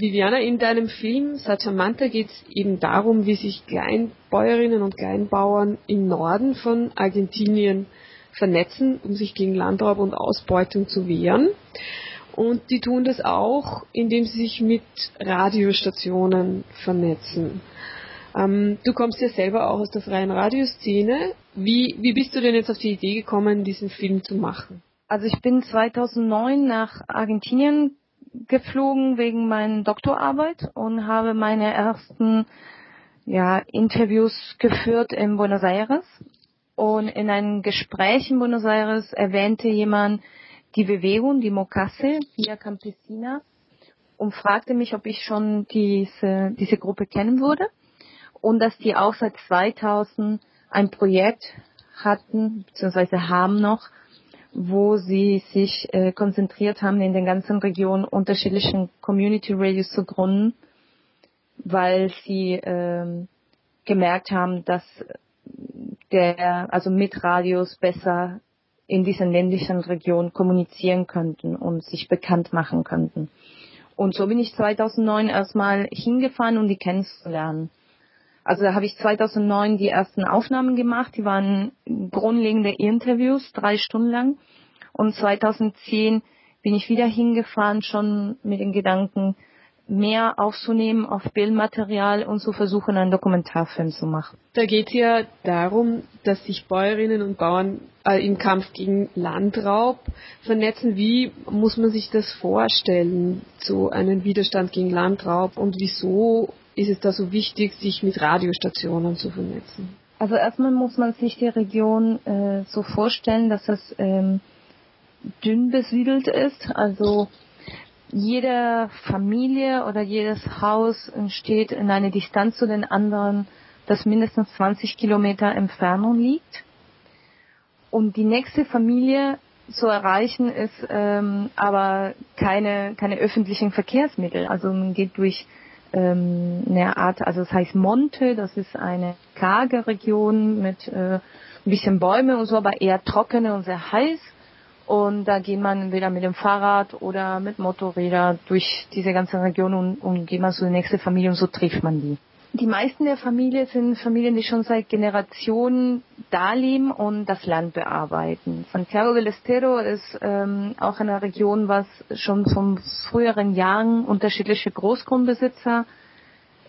Viviana, in deinem Film Satamanta geht es eben darum, wie sich Kleinbäuerinnen und Kleinbauern im Norden von Argentinien vernetzen, um sich gegen Landraub und Ausbeutung zu wehren. Und die tun das auch, indem sie sich mit Radiostationen vernetzen. Ähm, du kommst ja selber auch aus der freien Radioszene. Wie, wie bist du denn jetzt auf die Idee gekommen, diesen Film zu machen? Also ich bin 2009 nach Argentinien geflogen wegen meiner Doktorarbeit und habe meine ersten ja, Interviews geführt in Buenos Aires. Und in einem Gespräch in Buenos Aires erwähnte jemand die Bewegung, die Mocasse, Via Campesina, und fragte mich, ob ich schon diese, diese Gruppe kennen würde und dass die auch seit 2000 ein Projekt hatten, beziehungsweise haben noch, wo sie sich äh, konzentriert haben, in den ganzen Regionen unterschiedlichen Community Radios zu gründen, weil sie ähm, gemerkt haben, dass der, also mit Radios besser in diesen ländlichen Regionen kommunizieren könnten und sich bekannt machen könnten. Und so bin ich 2009 erstmal hingefahren, um die kennenzulernen. Also da habe ich 2009 die ersten Aufnahmen gemacht, die waren grundlegende Interviews, drei Stunden lang. Und 2010 bin ich wieder hingefahren, schon mit den Gedanken, mehr aufzunehmen auf Bildmaterial und zu versuchen, einen Dokumentarfilm zu machen. Da geht es ja darum, dass sich Bäuerinnen und Bauern äh, im Kampf gegen Landraub vernetzen. Wie muss man sich das vorstellen, so einen Widerstand gegen Landraub und wieso ist es da so wichtig, sich mit Radiostationen zu vernetzen? Also erstmal muss man sich die Region äh, so vorstellen, dass es ähm, dünn besiedelt ist. Also jede Familie oder jedes Haus steht in einer Distanz zu den anderen, das mindestens 20 Kilometer Entfernung liegt. Und die nächste Familie zu erreichen ist ähm, aber keine, keine öffentlichen Verkehrsmittel. Also man geht durch ähm, eine Art, also das heißt Monte, das ist eine karge Region mit äh, ein bisschen Bäume und so, aber eher trockene und sehr heiß. Und da geht man entweder mit dem Fahrrad oder mit Motorräder durch diese ganze Region und, und geht man zu der nächsten Familie und so trifft man die. Die meisten der Familien sind Familien, die schon seit Generationen da leben und das Land bearbeiten. Santiago del Estero ist ähm, auch eine Region, was schon von früheren Jahren unterschiedliche Großgrundbesitzer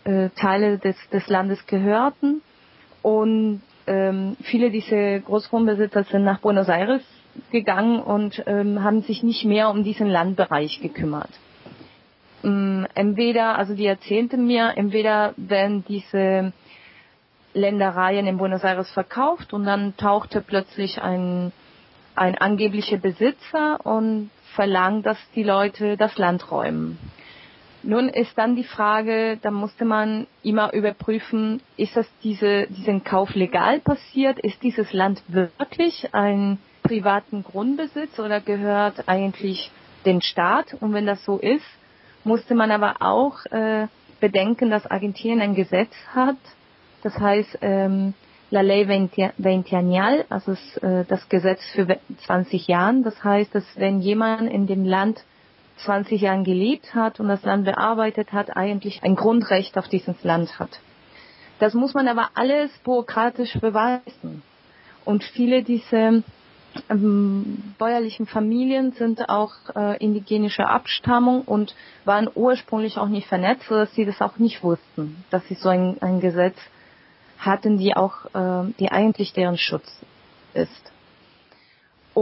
äh, Teile des, des Landes gehörten. Und ähm, viele dieser Großgrundbesitzer sind nach Buenos Aires gegangen und ähm, haben sich nicht mehr um diesen Landbereich gekümmert ähm, entweder, also die erzählte mir, entweder werden diese Ländereien in Buenos Aires verkauft und dann tauchte plötzlich ein, ein angeblicher Besitzer und verlangt, dass die Leute das Land räumen. Nun ist dann die Frage, da musste man immer überprüfen, ist das diese, diesen Kauf legal passiert? Ist dieses Land wirklich ein privaten Grundbesitz oder gehört eigentlich den Staat? Und wenn das so ist, musste man aber auch äh, bedenken, dass Argentinien ein Gesetz hat, das heißt ähm, La Ley Veintiañal, also äh, das Gesetz für 20 Jahren. Das heißt, dass wenn jemand in dem Land 20 Jahren gelebt hat und das Land bearbeitet hat, eigentlich ein Grundrecht auf dieses Land hat. Das muss man aber alles bürokratisch beweisen. Und viele dieser ähm, bäuerlichen Familien sind auch äh, indigenischer Abstammung und waren ursprünglich auch nicht vernetzt, sodass sie das auch nicht wussten, dass sie so ein, ein Gesetz hatten, die auch, äh, die eigentlich deren Schutz ist.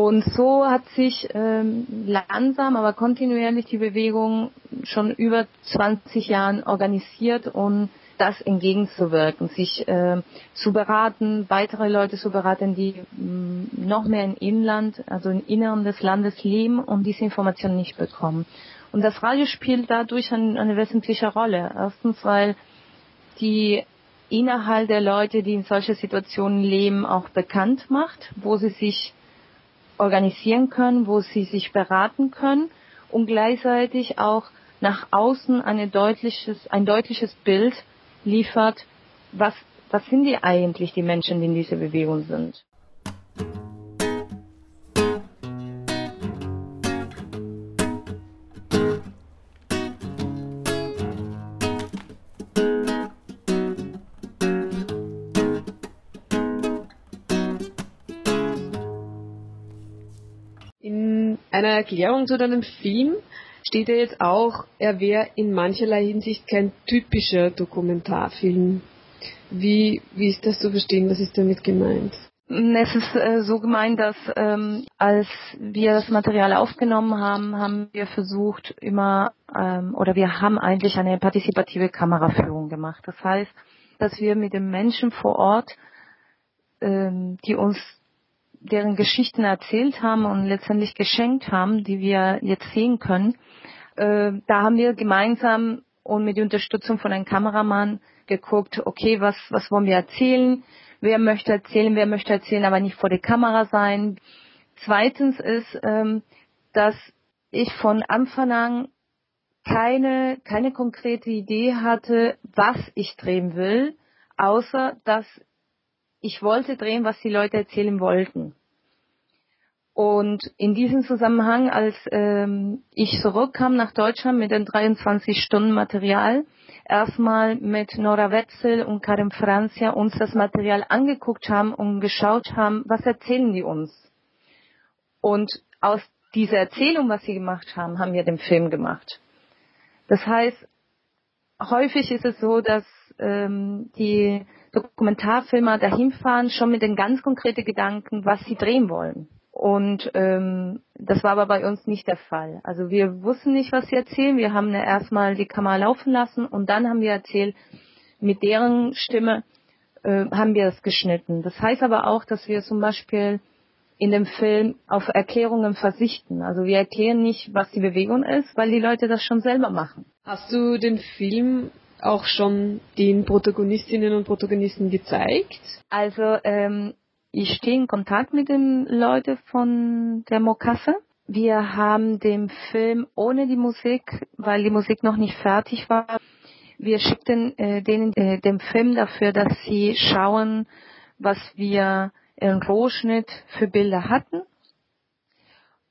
Und so hat sich ähm, langsam, aber kontinuierlich die Bewegung schon über 20 Jahren organisiert und das entgegenzuwirken, sich äh, zu beraten, weitere Leute zu beraten, die mh, mm, noch mehr im Inland, also im Inneren des Landes leben und diese Informationen nicht bekommen. Und das Radio spielt dadurch ein, eine wesentliche Rolle. Erstens, weil die Inhalt der Leute, die in solchen Situationen leben, auch bekannt macht, wo sie sich organisieren können, wo sie sich beraten können und gleichzeitig auch nach außen deutliches, ein deutliches Bild liefert, was, was sind die eigentlich, die Menschen, die in dieser Bewegung sind. Einer Erklärung zu deinem Film steht ja jetzt auch, er wäre in mancherlei Hinsicht kein typischer Dokumentarfilm. Wie, wie ist das zu verstehen? Was ist damit gemeint? Es ist äh, so gemeint, dass ähm, als wir das Material aufgenommen haben, haben wir versucht immer ähm, oder wir haben eigentlich eine partizipative Kameraführung gemacht. Das heißt, dass wir mit den Menschen vor Ort, ähm, die uns deren Geschichten erzählt haben und letztendlich geschenkt haben, die wir jetzt sehen können, äh, da haben wir gemeinsam und mit der Unterstützung von einem Kameramann geguckt, okay, was, was wollen wir erzählen? Wer möchte erzählen, wer möchte erzählen, aber nicht vor der Kamera sein. Zweitens ist, ähm, dass ich von Anfang an keine, keine konkrete Idee hatte, was ich drehen will, außer dass ich wollte drehen, was die Leute erzählen wollten. Und in diesem Zusammenhang, als ähm, ich zurückkam nach Deutschland mit dem 23 Stunden Material, erstmal mit Nora Wetzel und Karim Franzia uns das Material angeguckt haben und geschaut haben, was erzählen die uns. Und aus dieser Erzählung, was sie gemacht haben, haben wir den Film gemacht. Das heißt, häufig ist es so, dass ähm, die Dokumentarfilmer dahin fahren, schon mit den ganz konkreten Gedanken, was sie drehen wollen. Und ähm, das war aber bei uns nicht der Fall. Also wir wussten nicht, was sie erzählen. Wir haben erstmal die Kamera laufen lassen und dann haben wir erzählt, mit deren Stimme äh, haben wir es geschnitten. Das heißt aber auch, dass wir zum Beispiel in dem Film auf Erklärungen versichten. Also wir erklären nicht, was die Bewegung ist, weil die Leute das schon selber machen. Hast du den Film auch schon den Protagonistinnen und Protagonisten gezeigt? Also ähm, ich stehe in Kontakt mit den Leuten von der Mokasse. Wir haben den Film ohne die Musik, weil die Musik noch nicht fertig war. Wir schickten äh, denen äh, den Film dafür, dass sie schauen, was wir im Rohschnitt für Bilder hatten.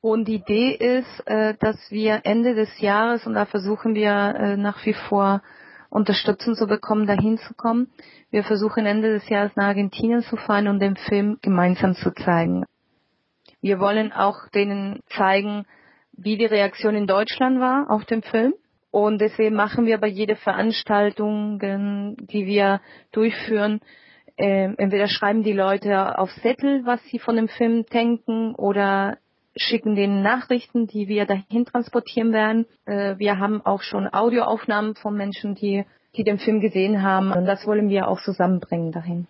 Und die Idee ist, äh, dass wir Ende des Jahres, und da versuchen wir äh, nach wie vor Unterstützung zu bekommen, dahin zu kommen. Wir versuchen Ende des Jahres nach Argentinien zu fahren und den Film gemeinsam zu zeigen. Wir wollen auch denen zeigen, wie die Reaktion in Deutschland war auf den Film. Und deswegen machen wir bei jeder Veranstaltung, die wir durchführen, äh, entweder schreiben die Leute auf Zettel, was sie von dem Film denken, oder schicken den Nachrichten, die wir dahin transportieren werden. Äh, wir haben auch schon Audioaufnahmen von Menschen, die, die den Film gesehen haben. Und das wollen wir auch zusammenbringen dahin.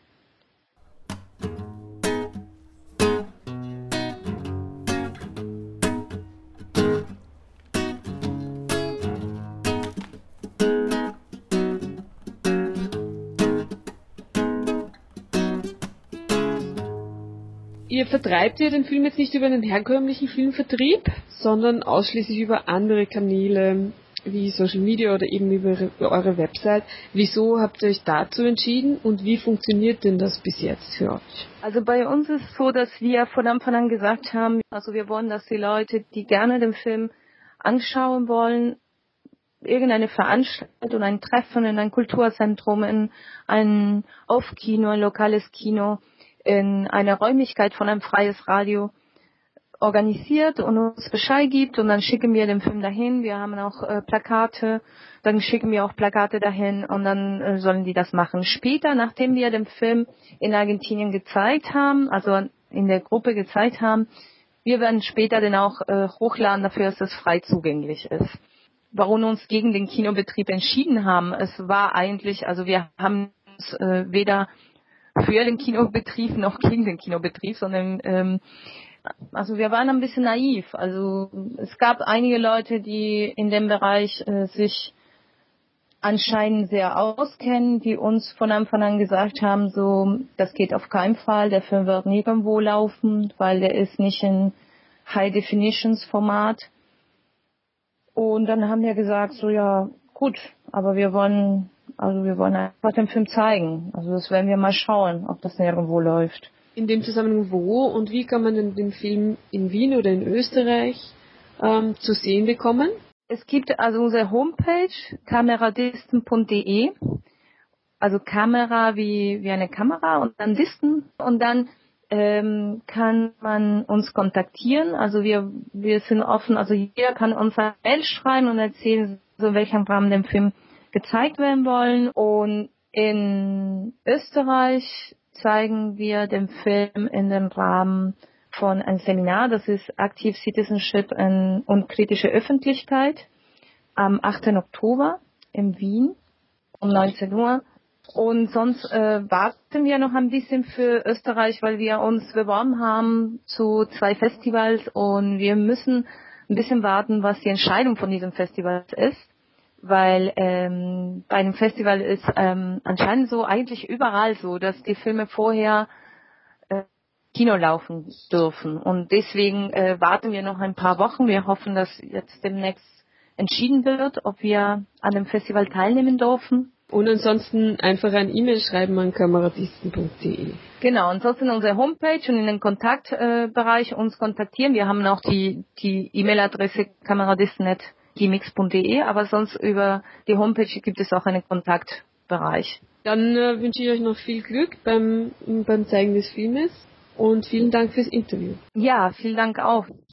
Ihr vertreibt ja den Film jetzt nicht über einen herkömmlichen Filmvertrieb, sondern ausschließlich über andere Kanäle wie Social Media oder eben über eure Website. Wieso habt ihr euch dazu entschieden und wie funktioniert denn das bis jetzt für euch? Also bei uns ist es so, dass wir von Anfang an gesagt haben, also wir wollen, dass die Leute, die gerne den Film anschauen wollen, irgendeine Veranstaltung, ein Treffen in ein Kulturzentrum, in ein Off-Kino, ein lokales Kino, in einer Räumlichkeit von einem freies Radio organisiert und uns Bescheid gibt und dann schicken wir den Film dahin. Wir haben auch äh, Plakate, dann schicken wir auch Plakate dahin und dann äh, sollen die das machen. Später, nachdem wir den Film in Argentinien gezeigt haben, also in der Gruppe gezeigt haben, wir werden später den auch äh, hochladen dafür, dass es frei zugänglich ist. Warum uns gegen den Kinobetrieb entschieden haben, es war eigentlich, also wir haben uns äh, weder für den Kinobetrieb noch gegen den Kinobetrieb, sondern ähm, also wir waren ein bisschen naiv. Also es gab einige Leute, die in dem Bereich äh, sich anscheinend sehr auskennen, die uns von Anfang an gesagt haben, so, das geht auf keinen Fall, der Film wird nirgendwo laufen, weil der ist nicht in High Definitions Format. Und dann haben wir gesagt, so ja, gut, aber wir wollen also wir wollen einfach den Film zeigen. Also das werden wir mal schauen, ob das nirgendwo läuft. In dem Zusammenhang wo und wie kann man denn den Film in Wien oder in Österreich ähm, zu sehen bekommen? Es gibt also unsere Homepage kameradisten.de, also Kamera wie, wie eine Kamera und dann Disten und dann ähm, kann man uns kontaktieren. Also wir, wir sind offen, also jeder kann uns eine Mail schreiben und erzählen, so in welchem Rahmen der Film gezeigt werden wollen. Und in Österreich zeigen wir den Film in dem Rahmen von einem Seminar, das ist Active Citizenship und kritische Öffentlichkeit am 8. Oktober in Wien um 19 Uhr. Und sonst äh, warten wir noch ein bisschen für Österreich, weil wir uns beworben haben zu zwei Festivals und wir müssen ein bisschen warten, was die Entscheidung von diesem Festival ist. Weil ähm, bei einem Festival ist ähm, anscheinend so eigentlich überall so, dass die Filme vorher äh, Kino laufen dürfen. Und deswegen äh, warten wir noch ein paar Wochen. Wir hoffen, dass jetzt demnächst entschieden wird, ob wir an dem Festival teilnehmen dürfen. Und ansonsten einfach ein E-Mail schreiben an kameradisten.de. Genau, ansonsten unsere Homepage und in den Kontaktbereich uns kontaktieren. Wir haben auch die die E-Mail-Adresse kameradisten.gmx.de, aber sonst über die Homepage gibt es auch einen Kontaktbereich. Dann äh, wünsche ich euch noch viel Glück beim, beim Zeigen des Filmes und vielen Dank fürs Interview. Ja, vielen Dank auch.